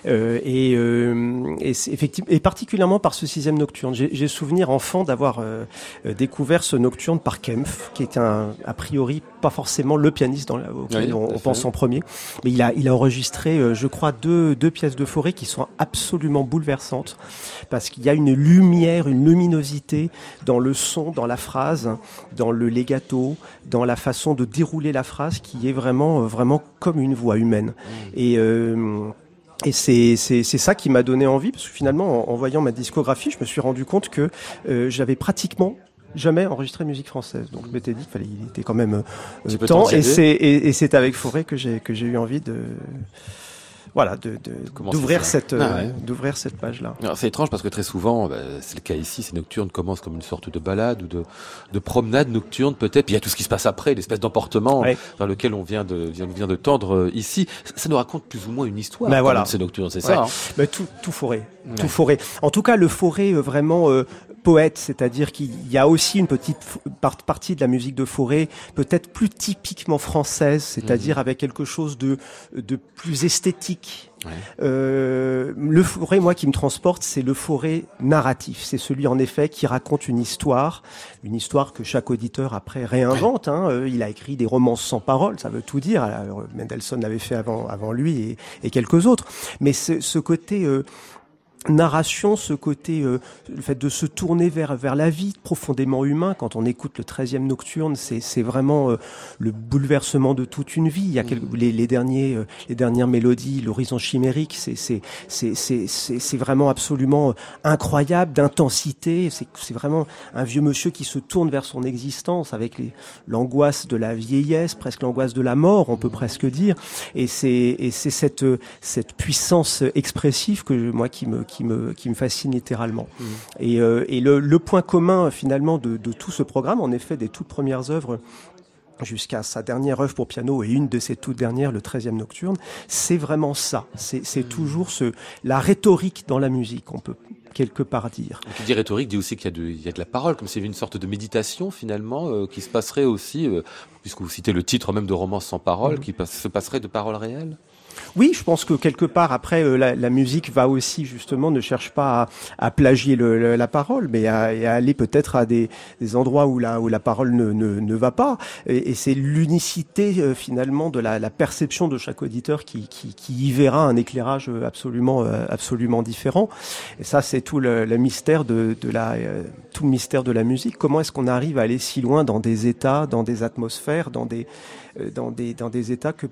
Mmh. et, et, effectivement, et particulièrement par ce sixième nocturne. J'ai souvenir enfant d'avoir découvert ce nocturne par Kempf, qui est un, a priori pas forcément le pianiste dans la, auquel oui, on, on pense en premier, mais il a, il a enregistré, je crois, deux deux, pièces de forêt qui sont absolument bouleversantes parce qu'il y a une lumière, une luminosité dans le son, dans la phrase, dans le legato, dans la façon de dérouler la phrase qui est vraiment, euh, vraiment comme une voix humaine. Mmh. Et euh, et c'est ça qui m'a donné envie, parce que finalement, en, en, voyant ma discographie, je me suis rendu compte que euh, j'avais pratiquement jamais enregistré de musique française. Donc je m'étais dit qu'il fallait, il était quand même euh, temps. Et c'est et, et c'est avec Forêt que j'ai que j'ai eu envie de voilà, de, d'ouvrir cette, ah ouais. d'ouvrir cette page-là. C'est étrange parce que très souvent, bah, c'est le cas ici, ces nocturnes commencent comme une sorte de balade ou de, de promenade nocturne peut-être. Puis il y a tout ce qui se passe après, l'espèce d'emportement ouais. vers lequel on vient de, vient, vient de tendre euh, ici. Ça nous raconte plus ou moins une histoire. Ben voilà. Ces nocturnes, c'est ouais. ça. Hein? Ben tout, tout forêt, tout forêt. En tout cas, le forêt euh, vraiment euh, poète, c'est-à-dire qu'il y a aussi une petite partie de la musique de forêt, peut-être plus typiquement française, c'est-à-dire mmh. avec quelque chose de, de plus esthétique. Ouais. Euh, le forêt, moi, qui me transporte, c'est le forêt narratif. C'est celui, en effet, qui raconte une histoire, une histoire que chaque auditeur après réinvente. Hein. Euh, il a écrit des romances sans parole, ça veut tout dire. Alors, Mendelssohn l'avait fait avant, avant lui et, et quelques autres. Mais ce, ce côté euh, narration, ce côté, euh, le fait de se tourner vers vers la vie profondément humain. Quand on écoute le 13e nocturne, c'est c'est vraiment euh, le bouleversement de toute une vie. Il y a quelques, mmh. les, les derniers euh, les dernières mélodies, l'horizon chimérique, c'est c'est c'est c'est c'est vraiment absolument incroyable d'intensité. C'est c'est vraiment un vieux monsieur qui se tourne vers son existence avec l'angoisse de la vieillesse, presque l'angoisse de la mort, on peut presque dire. Et c'est et c'est cette cette puissance expressive que moi qui me qui qui me, qui me fascine littéralement. Mmh. Et, euh, et le, le, point commun finalement de, de, tout ce programme, en effet, des toutes premières œuvres jusqu'à sa dernière œuvre pour piano et une de ses toutes dernières, le 13e nocturne, c'est vraiment ça. C'est mmh. toujours ce, la rhétorique dans la musique, on peut quelque part dire. Qui dit rhétorique dit aussi qu'il y, y, a de la parole, comme s'il y avait une sorte de méditation finalement euh, qui se passerait aussi, euh, puisque vous citez le titre même de Romance sans parole, mmh. qui passe, se passerait de paroles réelles? Oui, je pense que quelque part après euh, la, musique va aussi justement ne cherche pas à, plagier la parole, mais à, aller peut-être à des, endroits où la où la parole ne, ne, va pas. Et, c'est l'unicité euh, finalement de la, perception de chaque auditeur qui, qui, y verra un éclairage absolument euh, absolument différent. Et ça, c'est tout le, mystère de, la tout mystère de la musique. Comment est-ce qu'on arrive à aller si loin dans des états, dans des atmosphères, dans des dans des dans des états que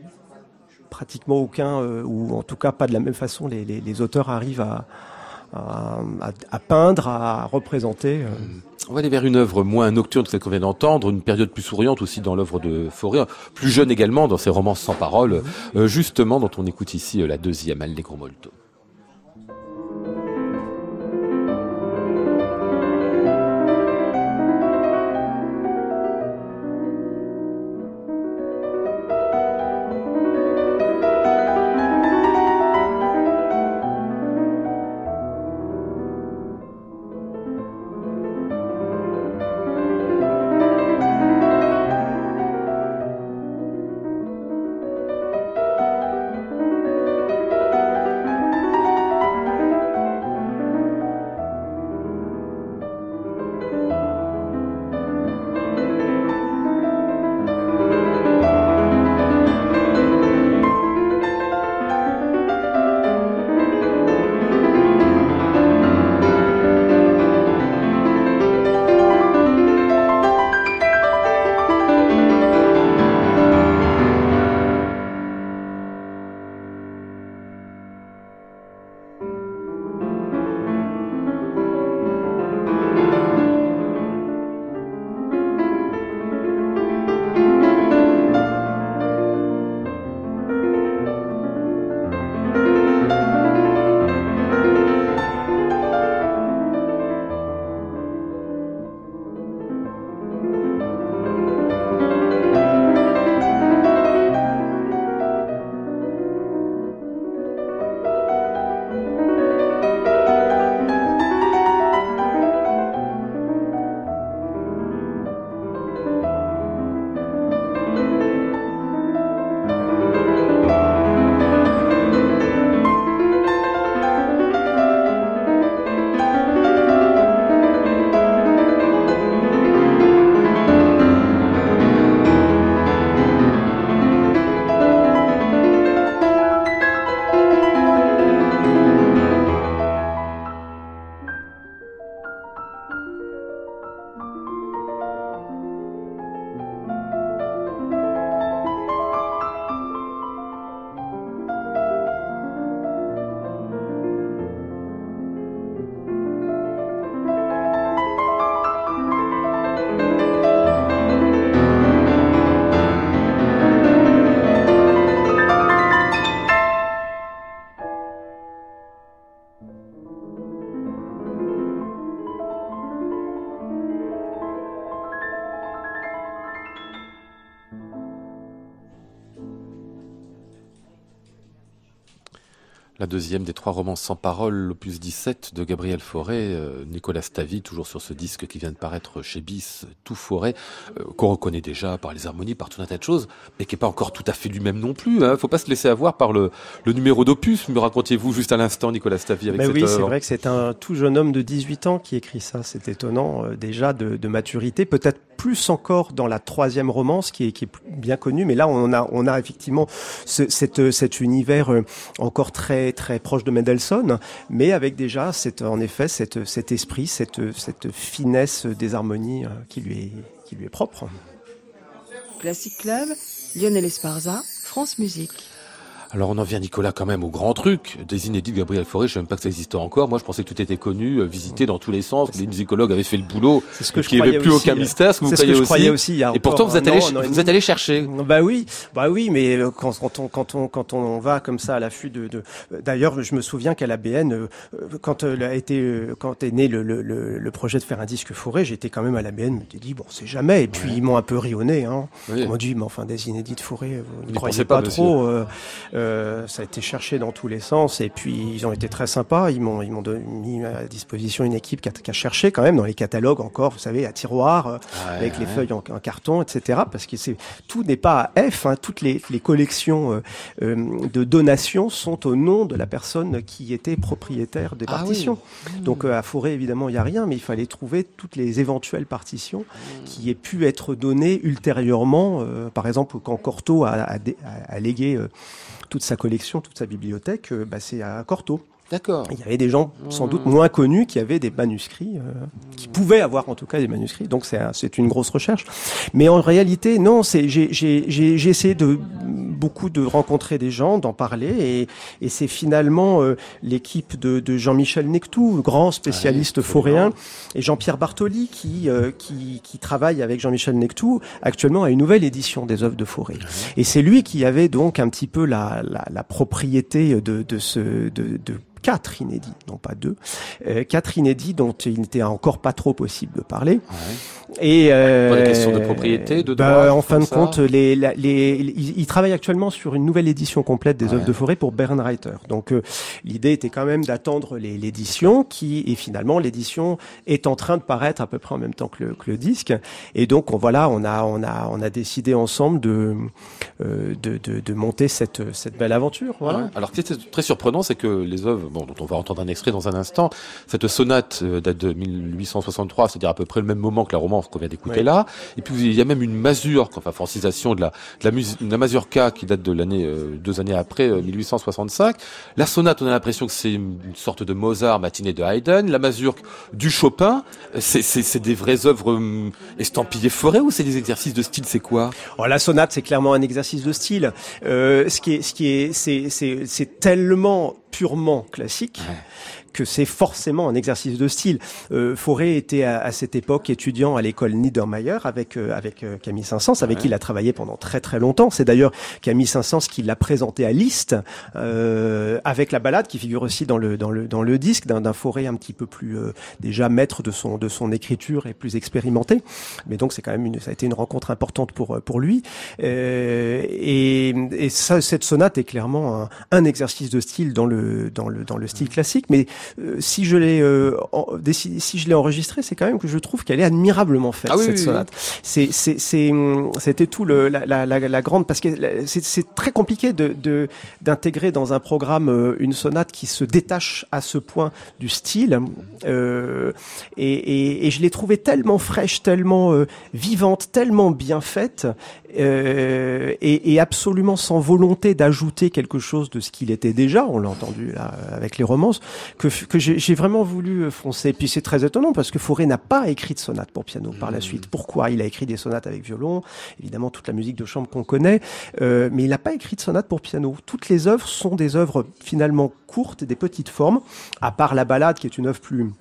pratiquement aucun, euh, ou en tout cas pas de la même façon, les, les, les auteurs arrivent à, à, à, peindre, à représenter. Euh. On va aller vers une œuvre moins nocturne que celle qu'on vient d'entendre, une période plus souriante aussi dans l'œuvre de Fauré, plus jeune également dans ses romans sans parole, euh, justement dont on écoute ici la deuxième, Allegro Molto. La deuxième des trois romances sans parole, l'opus 17 de Gabriel Fauré, euh, Nicolas Stavi, toujours sur ce disque qui vient de paraître chez Bis, Tout Forêt, euh, qu'on reconnaît déjà par les harmonies, par tout un tas de choses, mais qui n'est pas encore tout à fait lui-même non plus. Hein. Faut pas se laisser avoir par le, le numéro d'opus, me racontiez-vous juste à l'instant, Nicolas Stavi, avec Ben cette oui, c'est vrai que c'est un tout jeune homme de 18 ans qui écrit ça. C'est étonnant euh, déjà de, de maturité, peut-être plus encore dans la troisième romance qui est, qui est bien connue, mais là on a, on a effectivement ce, cette, cet univers euh, encore très très proche de Mendelssohn, mais avec déjà en effet cet esprit, cette, cette finesse des harmonies euh, qui lui est, qui lui est propre. Classic Club, Lionel Esparza, France Musique. Alors on en vient, Nicolas, quand même au grand truc des inédits de Gabriel Fauré. Je sais même pas que ça existait encore. Moi, je pensais que tout était connu, euh, visité dans tous les sens, les musicologues avaient fait le boulot, C'est ce que je qu'il n'y avait plus aussi, aucun euh, mystère, ce que vous C'est ce que croyez je aussi. croyais aussi. il y a Et pourtant, vous êtes allé, vous êtes allé chercher. Bah oui, bah oui, mais euh, quand, quand on quand on quand on va comme ça à l'affût de, de d'ailleurs, je me souviens qu'à la BN, euh, quand a été quand est né le, le, projet de faire un disque forêt, j'étais quand même à la BN, je me dit bon, c'est jamais. Et puis ils m'ont un peu rionné, hein. Oui. Ils m'ont dit mais enfin des inédits de forêt, vous ne croyez pas, pas, trop. euh, euh, ça a été cherché dans tous les sens et puis ils ont été très sympas. Ils m'ont ils m'ont don- mis à disposition une équipe qui a, qui a cherché quand même dans les catalogues encore, vous savez, à tiroir. euh, avec les feuilles en, en carton, etc. Parce que c'est tout n'est pas à F. hein. toutes les, les collections euh, euh, de donations sont au nom de la personne qui était propriétaire des Ah oui. partitions. Donc euh, à Forêt, évidemment, il y a rien, mais il fallait trouver toutes les éventuelles partitions Mmh. qui aient pu être données ultérieurement. euh, par exemple, quand Cortot a, a, a- légué euh, toute sa collection, toute sa bibliothèque, euh, bah, c'est à Cortot. D'accord. Il y avait des gens sans Mmh. doute moins connus qui avaient des manuscrits, euh, qui pouvaient avoir en tout cas des manuscrits. Donc c'est un- c'est une grosse recherche. Mais en réalité, non. C'est j'ai j'ai j'ai j'ai essayé de beaucoup de rencontrer des gens, d'en parler, et, et c'est finalement euh, l'équipe de, de Jean-Michel Nectou, grand spécialiste foréen, et Jean-Pierre Bartoli qui, euh, qui qui travaille avec Jean-Michel Nectou actuellement à une nouvelle édition des œuvres de Forêt. Et c'est lui qui avait donc un petit peu la, la, la propriété de, de ce de, de quatre inédits, non pas deux, euh, quatre inédits dont il n'était encore pas trop possible de parler. Et euh, Pour des questions de propriété, de bah, droit, en fin de ça compte, les, la- les, il, il travaille actuellement sur une nouvelle édition complète des Ouais. œuvres de forêt pour Bernreiter. Donc euh, l'idée était quand même d'attendre les- l'édition, qui et finalement l'édition est en train de paraître à peu près en même temps que le, que le disque. Et donc on, voilà, on a on a on a décidé ensemble de euh, de, de, de monter cette cette belle aventure. Voilà. Ouais. Alors, ce qui est très surprenant, c'est que les œuvres, bon, dont on va entendre un extrait dans un instant, cette sonate euh, date de 1863, c'est-à-dire à peu près le même moment que la romance qu'on vient d'écouter là. Et puis, il y a même une masure, enfin, francisation de la, de la, mus- de la mazurka qui date de l'année, euh, deux années après, euh, 1865. La sonate, on a l'impression que c'est une sorte de Mozart matinée de Haydn. La mazurque du Chopin. C'est, c'est, des vraies œuvres hum, estampillées forêt ou c'est des exercices de style, c'est quoi? Alors, la sonate, c'est clairement un exercice de style. Euh, ce qui est, ce qui est, c'est tellement purement classique Ouais. que c'est forcément un exercice de style. Euh, Fauré était à, à cette époque étudiant à l'école Niedermayer avec euh, avec euh, Camille Saint-Saëns, avec Ouais. qui il a travaillé pendant très très longtemps. C'est d'ailleurs Camille Saint-Saëns qui l'a présenté à Liszt euh, avec la balade qui figure aussi dans le dans le dans le disque d'un Fauré un petit peu plus euh, déjà maître de son de son écriture et plus expérimenté. Mais donc c'est quand même une ça a été une rencontre importante pour pour lui. Euh, et et ça cette sonate est clairement un, un exercice de style dans le dans le dans le style classique. Mais euh, si je l'ai euh, décidé- si je l'ai enregistrée, c'est quand même que je trouve qu'elle est admirablement faite Ah oui, cette oui, oui. sonate. C'est c'est c'est c'était tout le la, la, la, la grande parce que c'est c'est très compliqué de de d'intégrer dans un programme euh, une sonate qui se détache à ce point du style euh, et, et, et je l'ai trouvée tellement fraîche, tellement euh, vivante, tellement bien faite euh, et, et absolument sans volonté d'ajouter quelque chose de ce qu'il était déjà. On l'a entendu là avec les romances que, que j'ai vraiment voulu foncer. Et puis c'est très étonnant parce que Fauré n'a pas écrit de sonate pour piano par la suite. Pourquoi? Il a écrit des sonates avec violon, évidemment toute la musique de chambre qu'on connaît, euh, mais il n'a pas écrit de sonate pour piano. Toutes les œuvres sont des œuvres finalement courtes, des petites formes, à part la balade qui est une œuvre plus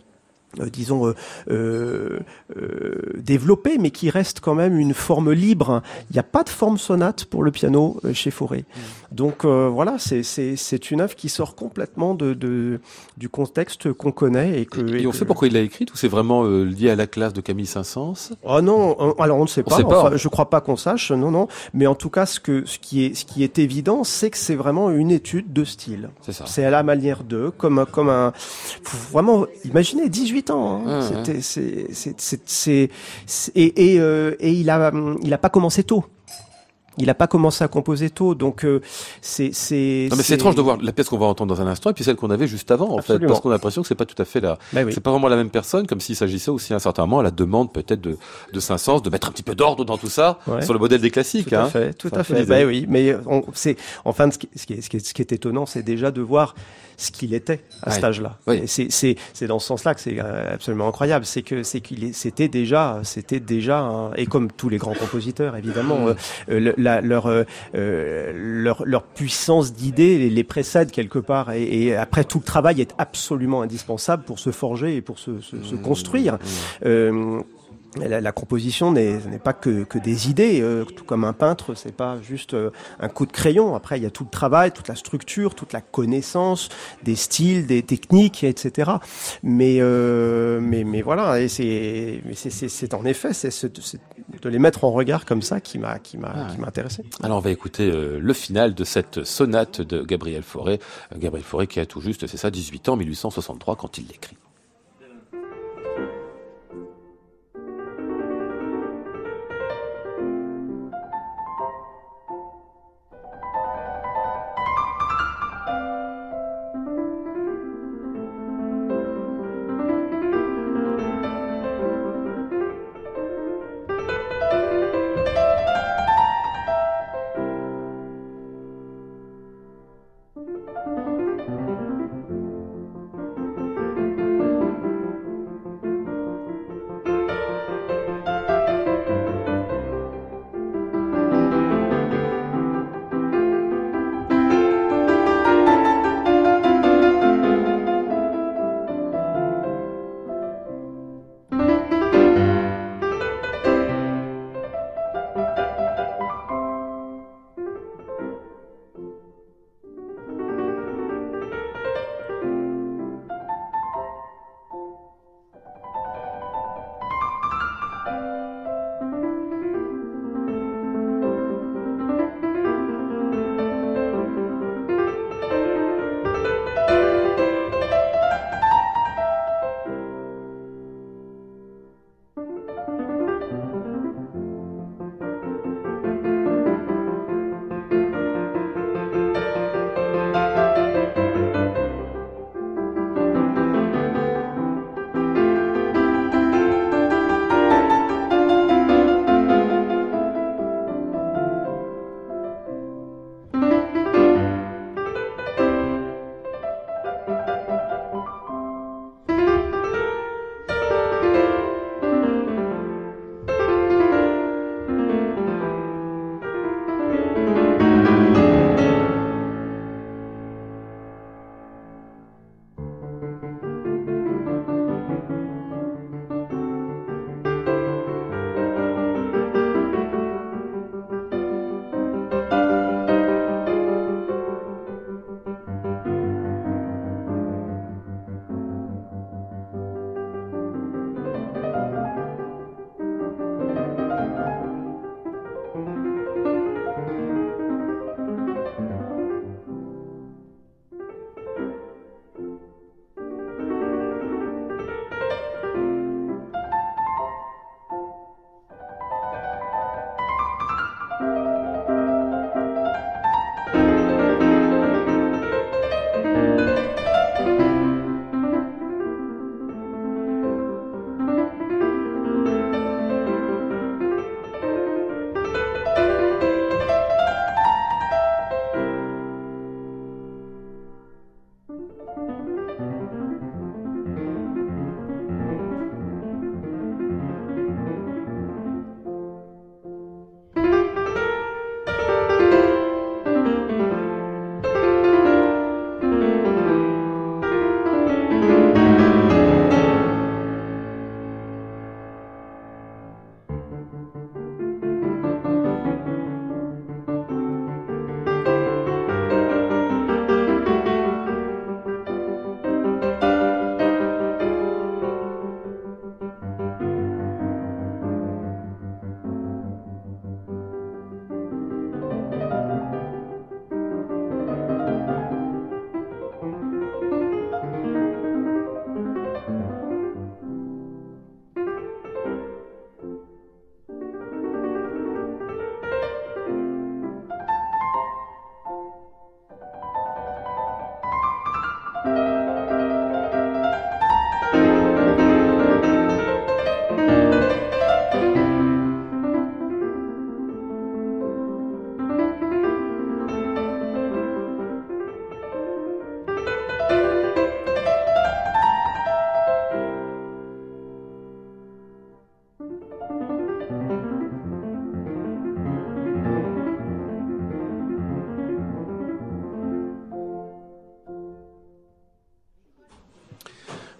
euh, disons euh, euh, euh, développée, mais qui reste quand même une forme libre. Il n'y a pas de forme sonate pour le piano euh, chez Fauré. Donc euh, voilà, c'est c'est c'est une œuvre qui sort complètement de, de du contexte qu'on connaît et que. Et, et on que- sait pourquoi il l'a écrite ou c'est vraiment lié à la classe de Camille Saint-Saëns? Oh non, on- alors on ne sait pas. sait pas. Enfin, je crois pas qu'on sache. Non, non. Mais en tout cas, ce que ce qui est ce qui est évident, c'est que c'est vraiment une étude de style. C'est ça. C'est à la manière d'eux, comme un- comme un faut vraiment imaginez 18 ans. Hein. Ouais, C'était c'est c'est c'est c'est c'est- et et, euh, et il a il a pas commencé tôt. Il a pas commencé à composer tôt, donc euh, c'est c'est. Non mais c'est étrange de voir la pièce qu'on va entendre dans un instant et puis celle qu'on avait juste avant en fait Absolument. parce qu'on a l'impression que c'est pas tout à fait la Bah oui. c'est pas vraiment la même personne comme s'il s'agissait aussi à un certain moment à la demande peut-être de de Saint-Saëns de mettre un petit peu d'ordre dans tout ça Ouais. sur le modèle des classiques Tout à hein. fait, tout à fait. Bah oui, mais on, c'est enfin ce qui, ce qui est, ce qui est, ce qui est étonnant, c'est déjà de voir ce qu'il était à Ouais. cet âge-là. Et C'est c'est c'est dans ce sens-là que c'est euh, absolument incroyable, c'est que c'est qu'il c'était déjà c'était déjà et comme tous les grands compositeurs évidemment Mm. euh, euh, le- la- leur euh, euh, leur leur puissance d'idées les, les précède quelque part et, et après tout le travail est absolument indispensable pour se forger et pour se, se, se Mm. construire. Euh, la, la composition n'est pas que, que des idées, euh, tout comme un peintre, c'est pas juste euh, un coup de crayon. Après, il y a tout le travail, toute la structure, toute la connaissance des styles, des techniques, etc. Mais euh, mais mais voilà, et c'est c'est- en effet c'est de les mettre en regard comme ça qui m'a qui m'a Ah qui m'a intéressé. Alors on va écouter euh, le final de cette sonate de Gabriel Fauré Euh, Gabriel Fauré qui a tout juste c'est ça 18 ans 1863 quand il l'écrit.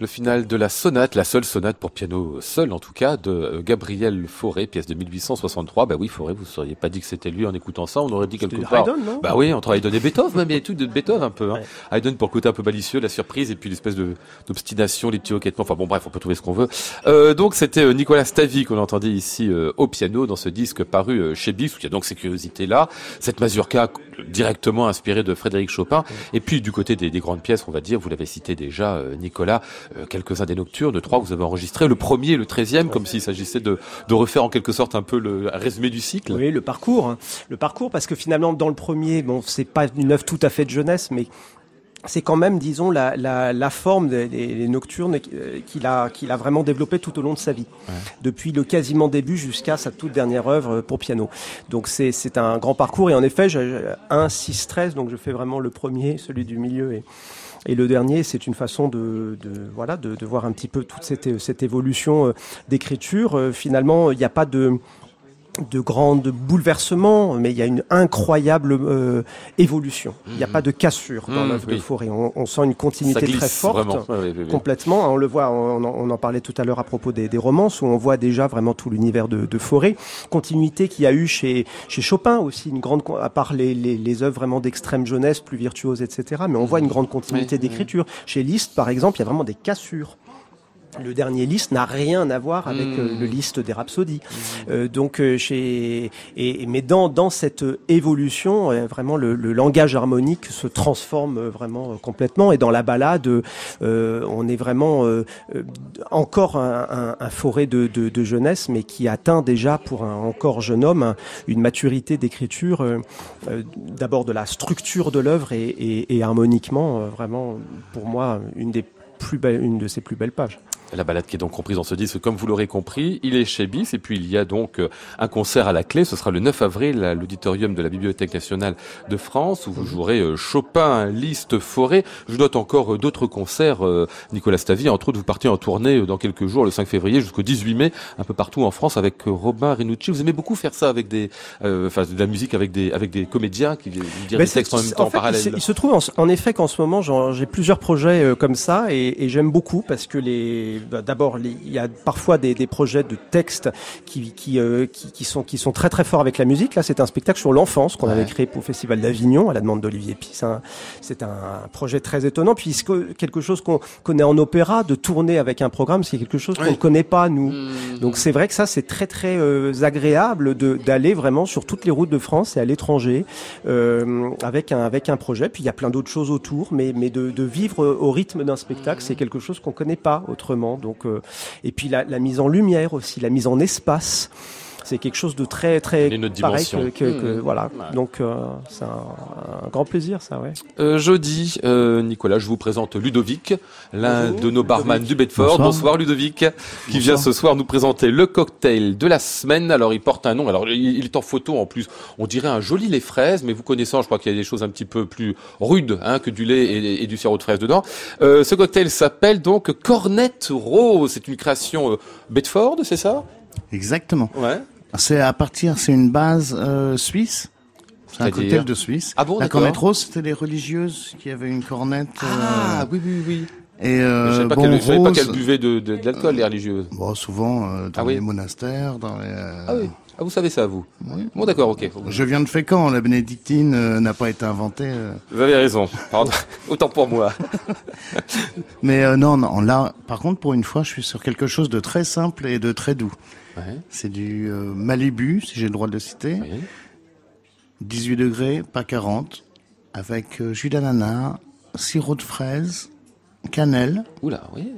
Le final de la sonate, la seule sonate pour piano seul en tout cas, de euh, Gabriel Fauré, pièce de 1863. Bah oui, Fauré, vous ne seriez pas dit que c'était lui en écoutant ça, on aurait dit quelque part. Haydn, non? Bah oui, entre Haydn et Beethoven, même il y a tout de Beethoven un peu. Hein. Ouais. Haydn pour le côté un peu malicieux, la surprise et puis l'espèce de d'obstination, les petits hoquetements. Enfin bon, bref, on peut trouver ce qu'on veut. Euh, donc c'était euh, Nicolas Stavi qu'on entendait ici euh, au piano dans ce disque paru euh, chez Bis, où il y a donc ces curiosités là, cette mazurka directement inspirée de Frédéric Chopin. Et puis du côté des, des grandes pièces, on va dire, vous l'avez cité déjà, euh, Nicolas, euh, quelques-uns des nocturnes, trois, vous avez enregistré le premier et le treizième, comme s'il s'agissait de, de refaire en quelque sorte un peu le résumé du cycle. Oui, le parcours, hein. le parcours, parce que finalement, dans le premier, bon, c'est pas une œuvre tout à fait de jeunesse, mais c'est quand même, disons, la, la, la forme des, des- des nocturnes euh, qu'il a, qu'il a vraiment développé tout au long de sa vie, depuis le quasiment début jusqu'à sa toute dernière œuvre pour piano. Donc c'est c'est un grand parcours, et en effet, j'ai j'ai 1, 6, 13, donc je fais vraiment le premier, celui du milieu, et, et le dernier, c'est une façon de, de voilà de, de voir un petit peu toute cette, cette évolution euh, d'écriture. Euh, Finalement, il n'y a pas de de grands bouleversements, mais il y a une incroyable euh, évolution. Il n'y a pas de cassure dans Mmh, l'œuvre de. Fauré. On, on sent une continuité glisse très forte. Complètement, on le voit, on en, on en parlait tout à l'heure à propos des, des romances, où on voit déjà vraiment tout l'univers de, de Fauré. Continuité qu'il y a eu chez, chez Chopin aussi, une grande, à part les, les, les œuvres vraiment d'extrême jeunesse, plus virtuoses, etc. Mais on voit une grande continuité d'écriture. Chez Liszt, par exemple, il y a vraiment des cassures. Le dernier Liszt n'a rien à voir avec Mmh. euh, le Liszt des Rhapsodies. Euh, donc, euh, chez et mais dans dans cette euh, évolution, euh, vraiment le, le langage harmonique se transforme euh, vraiment euh, complètement. Et dans la balade, euh, on est vraiment euh, euh, encore un, un, un forêt de, de, de jeunesse, mais qui atteint déjà pour un encore jeune homme un- une maturité d'écriture, euh, euh, d'abord de la structure de l'œuvre et, et, et harmoniquement, euh, vraiment pour moi une des plus belles, une de ses plus belles pages. La balade qui est donc comprise dans ce disque, comme vous l'aurez compris, il est chez Bis et puis il y a donc euh, un concert à la clé. Ce sera le 9 avril à l'auditorium de la Bibliothèque nationale de France où vous jouerez euh, Chopin, Liszt, Forêt. Je note encore euh, d'autres concerts. Nicolas Stavi, entre autres, vous partez en tournée dans quelques jours, le 5 février jusqu'au 18 mai, un peu partout en France avec Robin Rinucci. Vous aimez beaucoup faire ça avec des, euh, enfin, de la musique avec des, avec des comédiens qui Mais des textes en même temps en fait, parallèle. se- Il, se trouve en, en effet qu'en ce moment, j'ai plusieurs projets comme ça et, et j'aime beaucoup parce que les, d'abord, il y a parfois des, des projets de textes qui, qui, euh, qui, qui sont, qui sont très très forts avec la musique. Là, c'est un spectacle sur l'enfance qu'on Ouais. avait créé pour le Festival d'Avignon à la demande d'Olivier Py. C'est un, projet très étonnant puisque quelque chose qu'on connaît en opéra, de tourner avec un programme, c'est quelque chose qu'on Oui. ne connaît pas nous. Mmh. Donc c'est vrai que ça c'est très très euh, agréable d'aller vraiment sur toutes les routes de France et à l'étranger euh, avec un avec un projet. Puis il y a plein d'autres choses autour, mais mais de, de vivre au rythme d'un spectacle, c'est quelque chose qu'on connaît pas autrement. Donc euh, et puis la, la mise en lumière aussi, la mise en espace. C'est quelque chose de très très Une autre pareil dimension. que, que- que- Mmh. voilà. Ouais. Donc euh, c'est un, un grand plaisir ça, ouais. Euh, jeudi, euh, Nicolas, je vous présente Ludovic, l'un de nos barman Ludovic. du Bedford. Bonsoir, Bonsoir. Ludovic, qui vient ce soir nous présenter le cocktail de la semaine. Alors il porte un nom, alors il il est en photo en plus, on dirait un joli lait fraise, mais vous connaissant, je crois qu'il y a des choses un petit peu plus rudes hein, que du lait et, et du sirop de fraise dedans. Euh, ce cocktail s'appelle donc Cornet Rose, c'est une création euh, Bedford, c'est ça? Exactement. Ouais. C'est à partir, c'est une base euh, suisse. C'est un cocktail de Suisse. Ah bon, La cornette rose, c'était les religieuses qui avaient une cornette. euh, Ah oui, oui, oui. Et je euh, savais pas bon, qu'elle je savais pas qu'elle buvait de, de, de l'alcool, les religieuses. Bon, souvent euh, dans Ah oui. les monastères, dans les. euh, Ah oui. Ah, vous savez ça, vous oui. Bon, d'accord, ok. Je viens de Fécamp, la bénédictine n'a pas été inventée. Vous avez raison. Pardon. Autant pour moi. Mais non, non, là, par contre, pour une fois, je suis sur quelque chose de très simple et de très doux. Ouais. C'est du Malibu, si j'ai le droit de le citer. Oui. 18 degrés, pas 40, avec jus d'ananas, sirop de fraise, cannelle Oula, oui.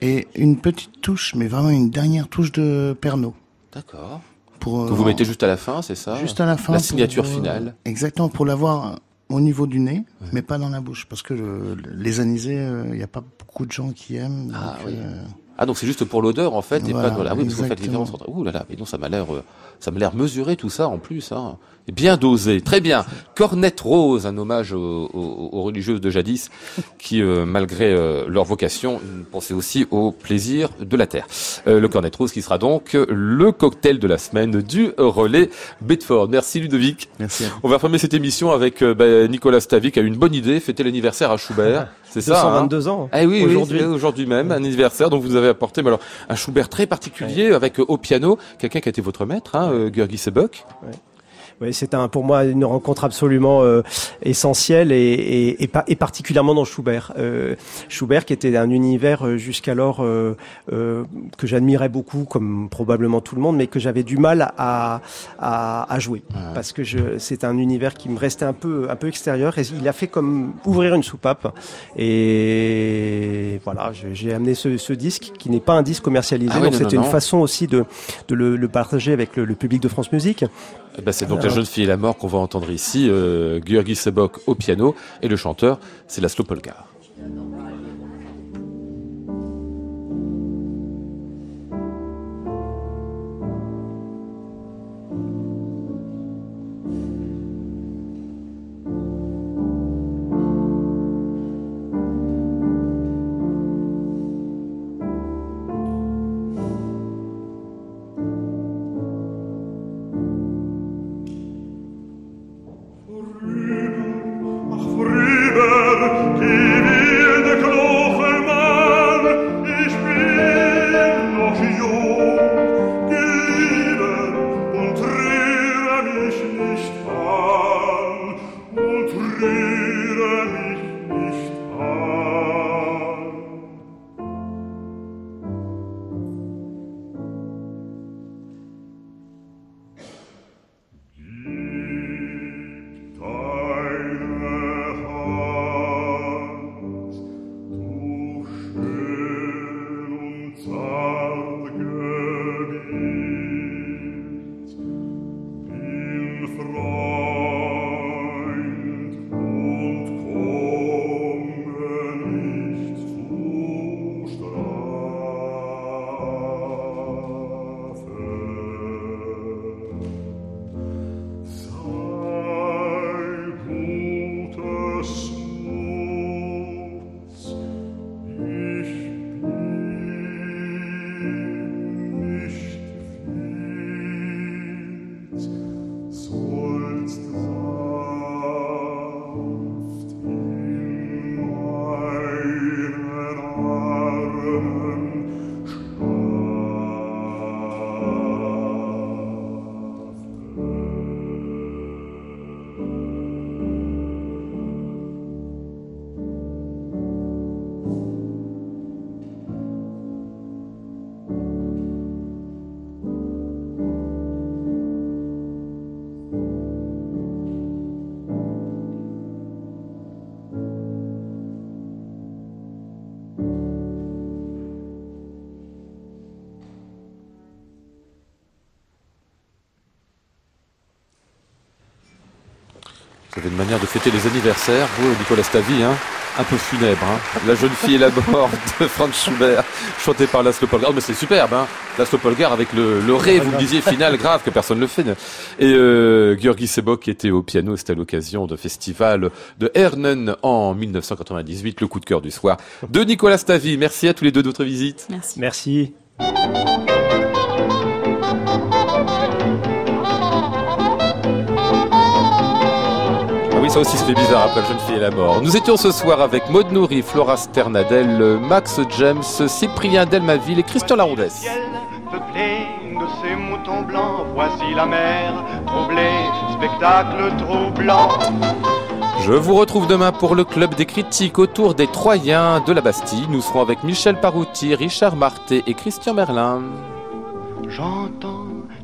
et une petite touche, mais vraiment une dernière touche de Pernod. D'accord. Pour, Que euh, vous mettez juste à la fin, c'est ça juste à la fin. La signature euh, finale. Exactement, pour l'avoir au niveau du nez, mais pas dans la bouche, parce que le- les anisés, il n'y a pas beaucoup de gens qui aiment. Ah donc, oui. euh, Ah donc c'est juste pour l'odeur en fait et Voilà, pas de la. Oui, parce vous faites exactement. différence entre. Ouh là là, mais non, ça m'a l'air, euh, ça m'a l'air mesuré tout ça en plus. Hein. Bien dosé, très bien. Cornette Rose, un hommage aux, aux- aux religieuses de jadis qui, euh, malgré euh, leur vocation, pensaient aussi au plaisir de la terre. Euh, le Cornette Rose qui sera donc le cocktail de la semaine du relais Bedford. Merci Ludovic. Merci. On va fermer cette émission avec bah, Nicolas Stavi qui a eu une bonne idée, fêter l'anniversaire à Schubert. C'est ça. hein 222 ans. ah oui, Aujourd'hui. aujourd'hui, aujourd'hui même, un anniversaire. Donc vous avez apporté, mais alors un Schubert très particulier avec au piano quelqu'un qui a été votre maître, hein, Georgi Sebok. Oui, c'est un, pour moi une rencontre absolument euh, essentielle et, et, et, et particulièrement dans Schubert. Euh, Schubert qui était un univers euh, jusqu'alors euh, euh, que j'admirais beaucoup, comme probablement tout le monde, mais que j'avais du mal à, à, à jouer parce que je, c'est un univers qui me restait un peu un peu extérieur. Et il a fait comme ouvrir une soupape. Et voilà, je- j'ai amené ce, ce disque qui n'est pas un disque commercialisé, Ah oui, donc non, c'était non, une non. façon aussi de, de le, le partager avec le, le public de France Musique. Eh ben, c'est donc la jeune fille et la mort qu'on va entendre ici, euh, Georgi Sebok au piano et le chanteur, c'est Laszlo Polgar. Les anniversaires, vous, Nicolas Stavi, hein, un peu funèbre. Hein. La jeune fille et la mort de Franz Schubert, chanté par Laszlo Polgar. Mais c'est superbe, hein. Laszlo Polgar avec le, le ré, vous me disiez, final grave, que personne ne le fait. Et euh, Georgi Sebok était au piano, c'était à l'occasion de festival de Hernen en 1998, le coup de cœur du soir de Nicolas Stavi. Merci à tous les deux de votre visite. Merci. Merci. Oui, ça aussi se fait bizarre après la jeune fille et la mort. Nous étions ce soir avec Maud Nourri, Flora Sternadel, Max James, Cyprien Delmaville et Christian Laroudès. ciel peuplé de ces moutons blancs. Voici la mer troublée, spectacle troublant. Je vous retrouve demain pour le club des critiques autour des Troyens de la Bastille. Nous serons avec Michel Parouti, Richard Marté et Christian Merlin. J'entends